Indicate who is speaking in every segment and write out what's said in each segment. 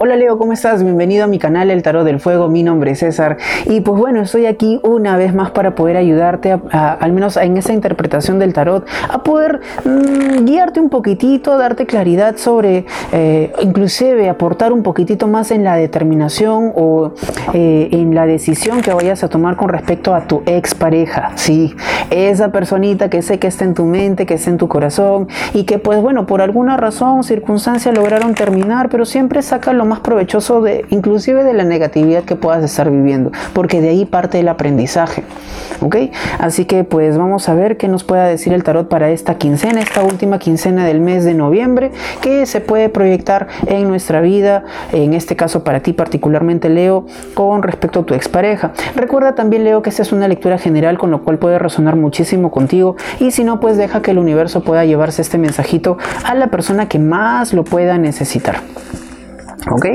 Speaker 1: Hola Leo, ¿cómo estás? Bienvenido a mi canal El Tarot del Fuego, mi nombre es César. Y pues bueno, estoy aquí una vez más para poder ayudarte, a, al menos en esa interpretación del tarot, a poder mm, guiarte un poquitito, darte claridad sobre, eh, inclusive aportar un poquitito más en la determinación o eh, en la decisión que vayas a tomar con respecto a tu expareja, sí, esa personita que sé que está en tu mente, que está en tu corazón y que pues bueno, por alguna razón, circunstancia lograron terminar, pero siempre saca lo más provechoso de inclusive de la negatividad que puedas estar viviendo, porque de ahí parte el aprendizaje. ¿Ok? Así que pues vamos a ver qué nos pueda decir el tarot para esta quincena, esta última quincena del mes de noviembre, que se puede proyectar en nuestra vida, en este caso para ti particularmente Leo, con respecto a tu expareja. Recuerda también Leo que esta es una lectura general con lo cual puede resonar muchísimo contigo y si no pues deja que el universo pueda llevarse este mensajito a la persona que más lo pueda necesitar. ¿Ok?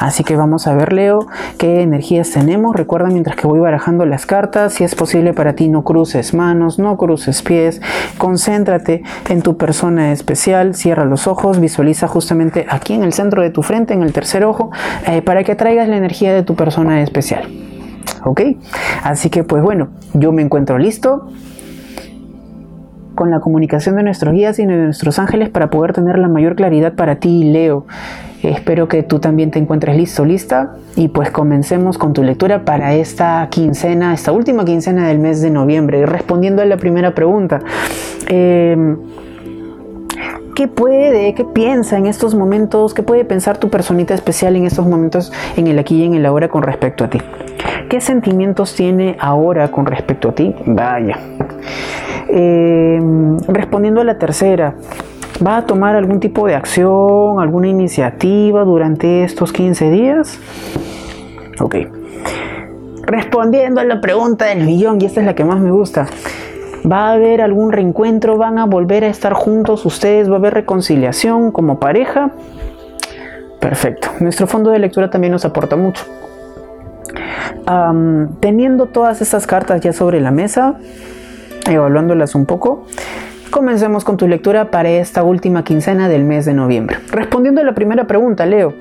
Speaker 1: Así que vamos a ver, Leo, qué energías tenemos. Recuerda mientras que voy barajando las cartas, si es posible para ti, no cruces manos, no cruces pies. Concéntrate en tu persona especial, cierra los ojos, visualiza justamente aquí en el centro de tu frente, en el tercer ojo, eh, para que atraigas la energía de tu persona especial. ¿Ok? Así que pues bueno, yo me encuentro listo con la comunicación de nuestros guías y de nuestros ángeles para poder tener la mayor claridad para ti, Leo. Espero que tú también te encuentres listo, lista. Y pues comencemos con tu lectura para esta quincena, esta última quincena del mes de noviembre. Respondiendo a la primera pregunta. Em, ¿Qué puede, qué piensa en estos momentos, qué puede pensar tu personita especial en estos momentos, en el aquí y en el ahora con respecto a ti? ¿Qué sentimientos tiene ahora con respecto a ti? Vaya. Em, respondiendo a la tercera, ¿va a tomar algún tipo de acción, alguna iniciativa durante estos 15 días? Ok. Respondiendo a la pregunta del millón, y esta es la que más me gusta. ¿Va a haber algún reencuentro? ¿Van a volver a estar juntos ustedes? ¿Va a haber reconciliación como pareja? Perfecto. Nuestro fondo de lectura también nos aporta mucho. teniendo todas estas cartas ya sobre la mesa, evaluándolas un poco, comencemos con tu lectura para esta última quincena del mes de noviembre. Respondiendo a la primera pregunta, Leo,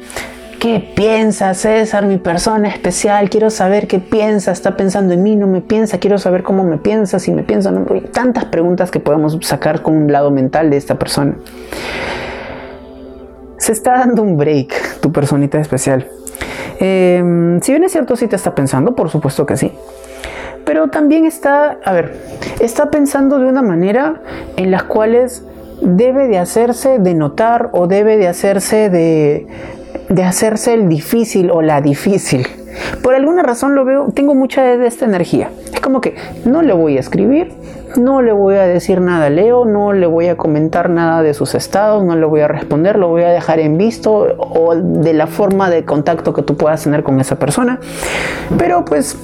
Speaker 1: ¿qué piensa César, mi persona especial? Quiero saber qué piensa, está pensando en mí, no me piensa, quiero saber cómo me piensa, si me piensa, no. Tantas preguntas que podemos sacar con un lado mental de esta persona. Se está dando un break, tu personita especial. Em, si bien es cierto, si te está pensando, por supuesto que sí pero también está, a ver, está pensando de una manera en las cuales debe de hacerse de notar o debe de hacerse de, de hacerse el difícil o la difícil. Por alguna razón lo veo, tengo mucha de esta energía. Es como que no le voy a escribir, no le voy a decir nada a Leo, no le voy a comentar nada de sus estados, no le voy a responder, lo voy a dejar en visto o de la forma de contacto que tú puedas tener con esa persona. Pero pues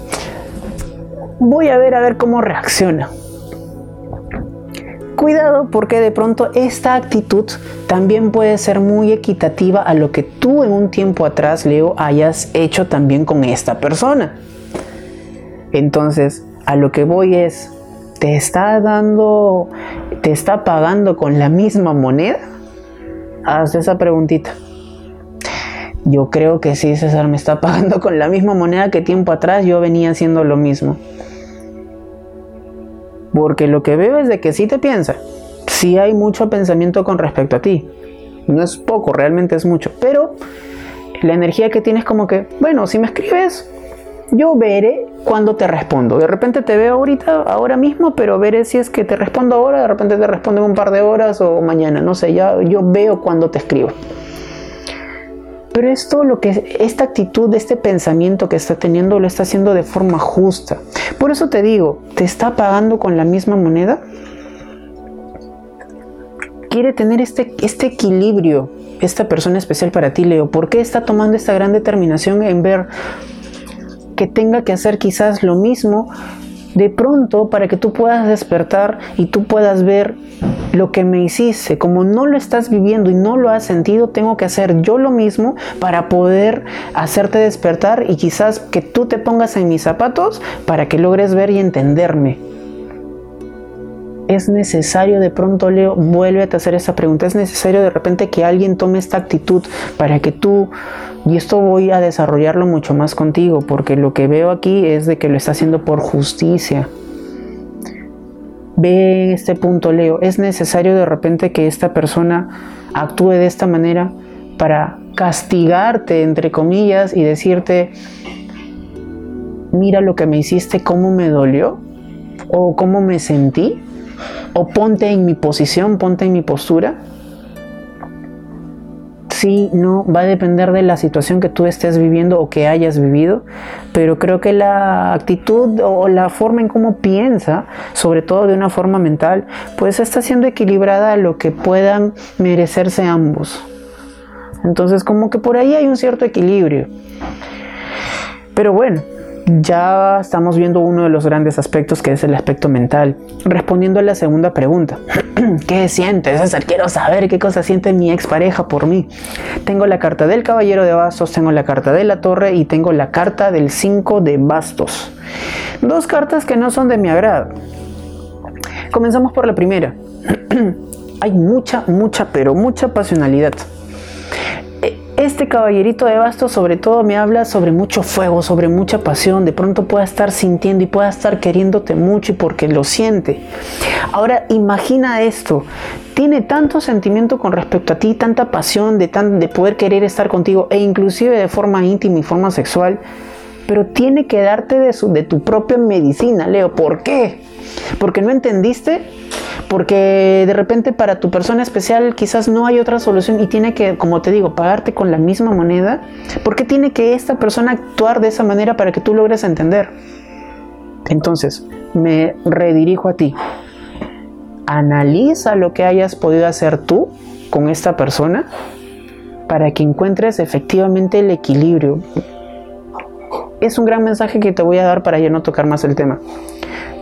Speaker 1: voy a ver a ver cómo reacciona. Cuidado porque de pronto esta actitud también puede ser muy equitativa a lo que tú en un tiempo atrás, Leo, hayas hecho también con esta persona. Entonces, a lo que voy es, ¿te está dando, te está pagando con la misma moneda? Haz esa preguntita. Yo creo que sí, César me está pagando con la misma moneda que tiempo atrás yo venía haciendo lo mismo. Porque lo que veo es de que sí te piensa. Sí hay mucho pensamiento con respecto a ti. No es poco, realmente es mucho. Pero la energía que tienes como que, bueno, si me escribes, yo veré cuando te respondo. De repente te veo ahorita, ahora mismo, pero veré si es que te respondo ahora, de repente te respondo en un par de horas o mañana, no sé, ya yo veo cuando te escribo. Pero esto, lo que esta actitud, este pensamiento que está teniendo, lo está haciendo de forma justa. Por eso te digo, ¿te está pagando con la misma moneda? Quiere tener este, este equilibrio, esta persona especial para ti, Leo. ¿Por qué está tomando esta gran determinación en ver que tenga que hacer quizás lo mismo de pronto para que tú puedas despertar y tú puedas ver lo que me hiciste. Como no lo estás viviendo y no lo has sentido, tengo que hacer yo lo mismo para poder hacerte despertar y quizás que tú te pongas en mis zapatos para que logres ver y entenderme. Es necesario de pronto, Leo, vuelve a hacer esa pregunta. Es necesario de repente que alguien tome esta actitud para que tú, y esto voy a desarrollarlo mucho más contigo, porque lo que veo aquí es de que lo está haciendo por justicia. Ve en este punto, Leo, es necesario de repente que esta persona actúe de esta manera para castigarte, entre comillas, y decirte, mira lo que me hiciste, cómo me dolió, o cómo me sentí, o ponte en mi posición, ponte en mi postura. Sí, no, va a depender de la situación que tú estés viviendo o que hayas vivido, pero creo que la actitud o la forma en cómo piensa, sobre todo de una forma mental, pues está siendo equilibrada a lo que puedan merecerse ambos. Entonces como que por ahí hay un cierto equilibrio. Pero bueno, ya estamos viendo uno de los grandes aspectos que es el aspecto mental. Respondiendo a la segunda pregunta, ¿qué sientes? Quiero saber qué cosa siente mi expareja por mí. Tengo la carta del caballero de bastos, tengo la carta de la torre y tengo la carta del 5 de bastos. Dos cartas que no son de mi agrado. Comenzamos por la primera. Hay mucha, mucha, pero mucha pasionalidad. Este caballerito de bastos sobre todo me habla sobre mucho fuego, sobre mucha pasión. De pronto pueda estar sintiendo y pueda estar queriéndote mucho y porque lo siente. Ahora imagina esto. Tiene tanto sentimiento con respecto a ti, tanta pasión de, tan, de poder querer estar contigo e inclusive de forma íntima y forma sexual. Pero tiene que darte de, su, de tu propia medicina, Leo. ¿Por qué? Porque no entendiste porque de repente para tu persona especial quizás no hay otra solución y tiene que, como te digo, pagarte con la misma moneda. ¿Por qué tiene que esta persona actuar de esa manera para que tú logres entender? Entonces, me redirijo a ti. Analiza lo que hayas podido hacer tú con esta persona para que encuentres efectivamente el equilibrio. Es un gran mensaje que te voy a dar para ya no tocar más el tema.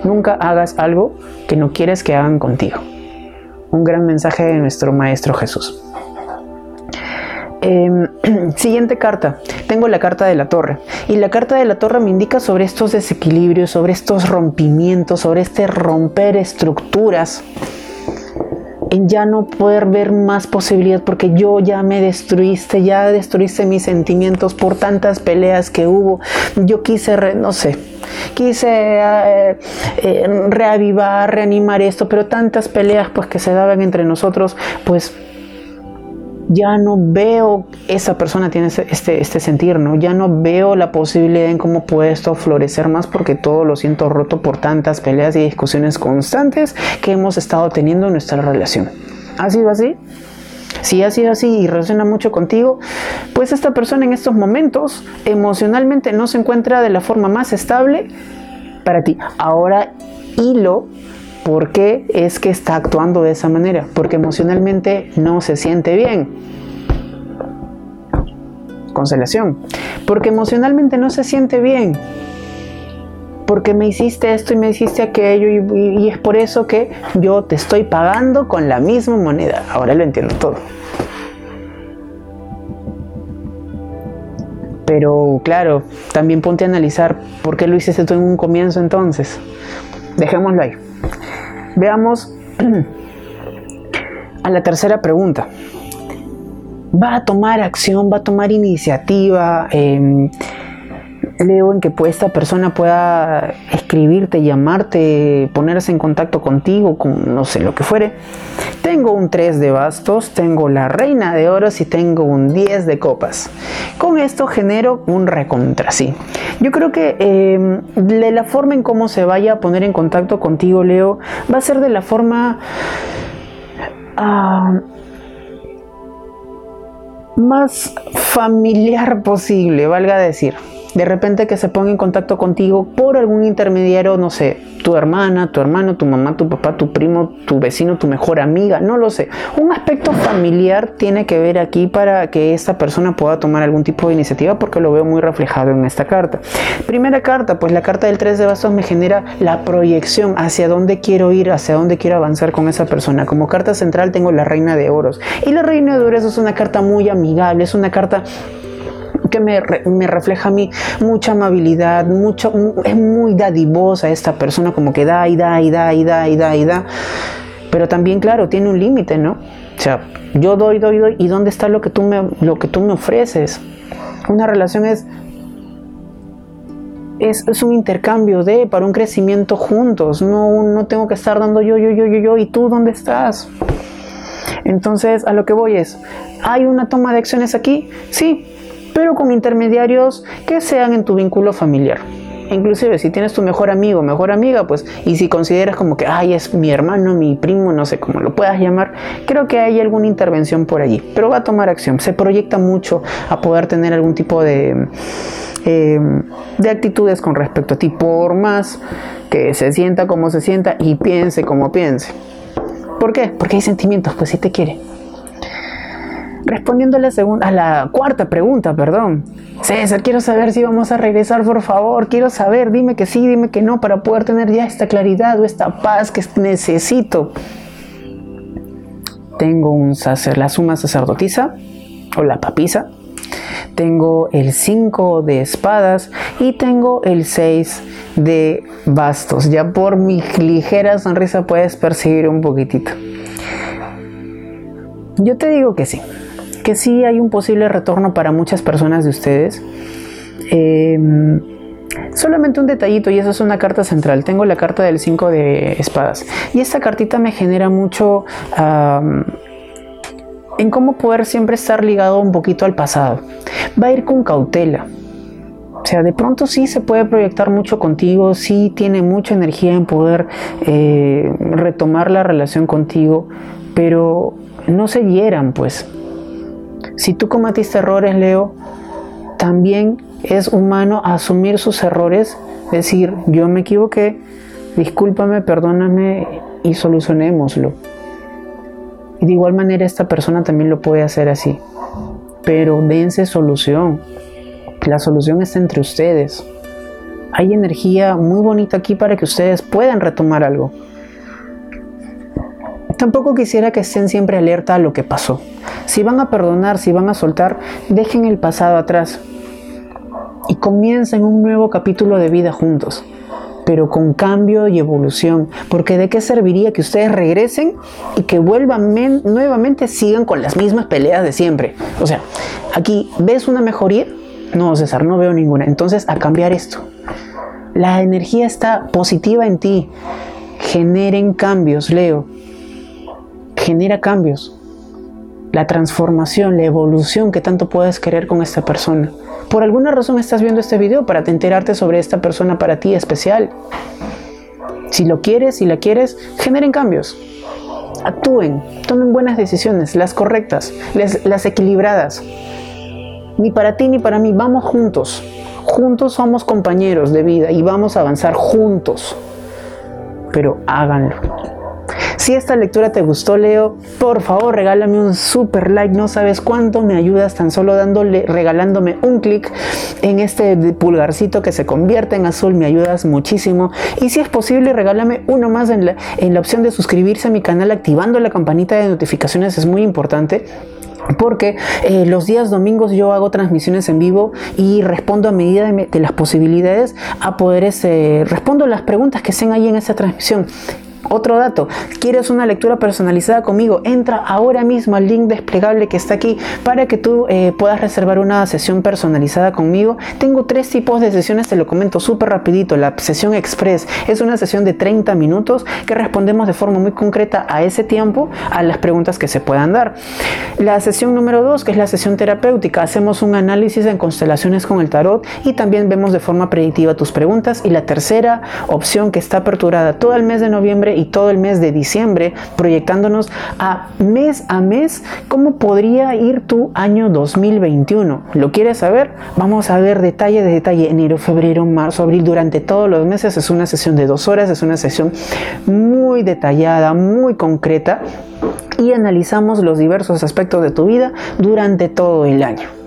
Speaker 1: Nunca hagas algo que no quieres que hagan contigo. Un gran mensaje de nuestro Maestro Jesús. Em, siguiente carta. Tengo la carta de la torre. Y la carta de la torre me indica sobre estos desequilibrios, sobre estos rompimientos, sobre este romper estructuras en ya no poder ver más posibilidad porque yo ya me destruiste, ya destruiste mis sentimientos por tantas peleas que hubo. Yo quise, no sé, quise eh, eh, reavivar, reanimar esto, pero tantas peleas pues que se daban entre nosotros, pues ya no veo esa persona tiene este, este sentir, ¿no? Ya no veo la posibilidad en cómo puede esto florecer más porque todo lo siento roto por tantas peleas y discusiones constantes que hemos estado teniendo en nuestra relación. ¿Ha sido así? Si ha sido así y resuena mucho contigo, pues esta persona en estos momentos emocionalmente no se encuentra de la forma más estable para ti. Ahora hilo ¿Por qué es que está actuando de esa manera? Porque emocionalmente no se siente bien. Constelación. Porque emocionalmente no se siente bien. Porque me hiciste esto y me hiciste aquello y, y es por eso que yo te estoy pagando con la misma moneda. Ahora lo entiendo todo. Pero claro, también ponte a analizar por qué lo hiciste tú en un comienzo entonces. Dejémoslo ahí. Veamos a la tercera pregunta. ¿Va a tomar acción? ¿Va a tomar iniciativa? Em, leo en que pues, esta persona pueda escribirte, llamarte, ponerse en contacto contigo, con no sé lo que fuere. Tengo un 3 de bastos, tengo la reina de oros y tengo un 10 de copas. Con esto genero un recontra, sí. Yo creo que em, de la forma en cómo se vaya a poner en contacto contigo, Leo, va a ser de la forma... Ah, más familiar posible, valga decir de repente que se ponga en contacto contigo por algún intermediario, no sé, tu hermana, tu hermano, tu mamá, tu papá, tu primo, tu vecino, tu mejor amiga, no lo sé. Un aspecto familiar tiene que ver aquí para que esta persona pueda tomar algún tipo de iniciativa porque lo veo muy reflejado en esta carta. Primera carta, pues la carta del 3 de bastos me genera la proyección hacia dónde quiero ir, hacia dónde quiero avanzar con esa persona. Como carta central tengo la reina de oros y la reina de oros es una carta muy amigable, es una carta que me, refleja a mí mucha amabilidad, mucho, es muy dadivosa esta persona, como que da y da y da y da y da y da. Pero también, claro, tiene un límite, ¿no? O sea, yo doy, doy, doy, ¿y dónde está lo que tú me, lo que tú me ofreces? Una relación es, es, es, un intercambio de, para un crecimiento juntos. No, no tengo que estar dando yo, yo, yo, yo, yo, ¿y tú dónde estás? Entonces, a lo que voy es, ¿hay una toma de acciones aquí? Sí, pero con intermediarios que sean en tu vínculo familiar. Inclusive si tienes tu mejor amigo, mejor amiga, pues, y si consideras como que, ay, es mi hermano, mi primo, no sé cómo lo puedas llamar, creo que hay alguna intervención por allí, pero va a tomar acción, se proyecta mucho a poder tener algún tipo de, em, de actitudes con respecto a ti, por más que se sienta como se sienta y piense como piense. ¿Por qué? Porque hay sentimientos, pues si te quiere. Respondiendo a la, segunda, a la cuarta pregunta, perdón. César, quiero saber si vamos a regresar, por favor. Quiero saber, dime que sí, dime que no, para poder tener ya esta claridad o esta paz que necesito. Tengo un sacer, la suma sacerdotisa o la papisa. Tengo el 5 de espadas y tengo el 6 de bastos. Ya por mi ligera sonrisa puedes percibir un poquitito. Yo te digo que sí que sí hay un posible retorno para muchas personas de ustedes. Em, solamente un detallito, y eso es una carta central. Tengo la carta del 5 de espadas. Y esta cartita me genera mucho en cómo poder siempre estar ligado un poquito al pasado. Va a ir con cautela. O sea, de pronto sí se puede proyectar mucho contigo, sí tiene mucha energía en poder eh, retomar la relación contigo, pero no se hieran, pues. Si tú cometiste errores, Leo, también es humano asumir sus errores, decir, yo me equivoqué, discúlpame, perdóname y solucionémoslo. Y de igual manera esta persona también lo puede hacer así. Pero dense solución. La solución está entre ustedes. Hay energía muy bonita aquí para que ustedes puedan retomar algo. Tampoco quisiera que estén siempre alerta a lo que pasó. Si van a perdonar, si van a soltar, dejen el pasado atrás y comiencen un nuevo capítulo de vida juntos, pero con cambio y evolución, porque de qué serviría que ustedes regresen y que vuelvan nuevamente sigan con las mismas peleas de siempre. O sea, aquí ves una mejoría, no César, no veo ninguna. Entonces a cambiar esto. La energía está positiva en ti. Generen cambios, Leo genera cambios. La transformación, la evolución que tanto puedes querer con esta persona. Por alguna razón estás viendo este video para enterarte sobre esta persona para ti especial. Si lo quieres, si la quieres, generen cambios. Actúen, tomen buenas decisiones, las correctas, las equilibradas. Ni para ti ni para mí, vamos juntos. Juntos somos compañeros de vida y vamos a avanzar juntos. Pero háganlo. Si esta lectura te gustó, Leo, por favor regálame un super like. No sabes cuánto me ayudas tan solo dándole, regalándome un clic en este pulgarcito que se convierte en azul. Me ayudas muchísimo. Y si es posible, regálame uno más en la, en la opción de suscribirse a mi canal activando la campanita de notificaciones. Es muy importante porque eh, los días domingos yo hago transmisiones en vivo y respondo a medida de, las posibilidades a poder ese, respondo las preguntas que estén ahí en esa transmisión otro dato, ¿quieres una lectura personalizada conmigo? Entra ahora mismo al link desplegable que está aquí para que tú eh, puedas reservar una sesión personalizada conmigo. Tengo tres tipos de sesiones, te lo comento súper rapidito. La sesión express es una sesión de 30 minutos que respondemos de forma muy concreta a ese tiempo a las preguntas que se puedan dar. La sesión número 2, que es la sesión terapéutica, hacemos un análisis en constelaciones con el tarot y también vemos de forma predictiva tus preguntas. Y la tercera opción que está aperturada todo el mes de noviembre y todo el mes de diciembre, proyectándonos a mes a mes cómo podría ir tu año 2021. ¿Lo quieres saber? Vamos a ver detalle de detalle, enero, febrero, marzo, abril, durante todos los meses. Es una sesión de dos horas, es una sesión muy detallada, muy concreta y analizamos los diversos aspectos de tu vida durante todo el año.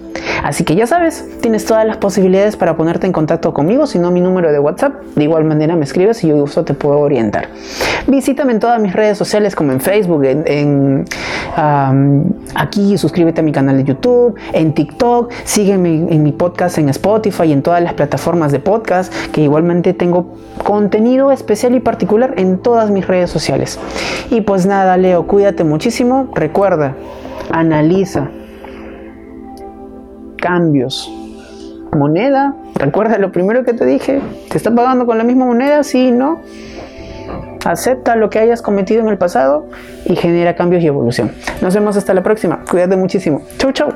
Speaker 1: Así que ya sabes, tienes todas las posibilidades para ponerte en contacto conmigo, si no mi número de WhatsApp, de igual manera me escribes y yo gusto te puedo orientar. Visítame en todas mis redes sociales como en Facebook, en, aquí suscríbete a mi canal de YouTube, en TikTok, sígueme en, mi podcast en Spotify y en todas las plataformas de podcast, que igualmente tengo contenido especial y particular en todas mis redes sociales. Y pues nada, Leo, cuídate muchísimo, recuerda, analiza cambios. Moneda, recuerda lo primero que te dije, ¿te está pagando con la misma moneda? Sí, no. Acepta lo que hayas cometido en el pasado y genera cambios y evolución. Nos vemos hasta la próxima. Cuídate muchísimo. Chau, chau.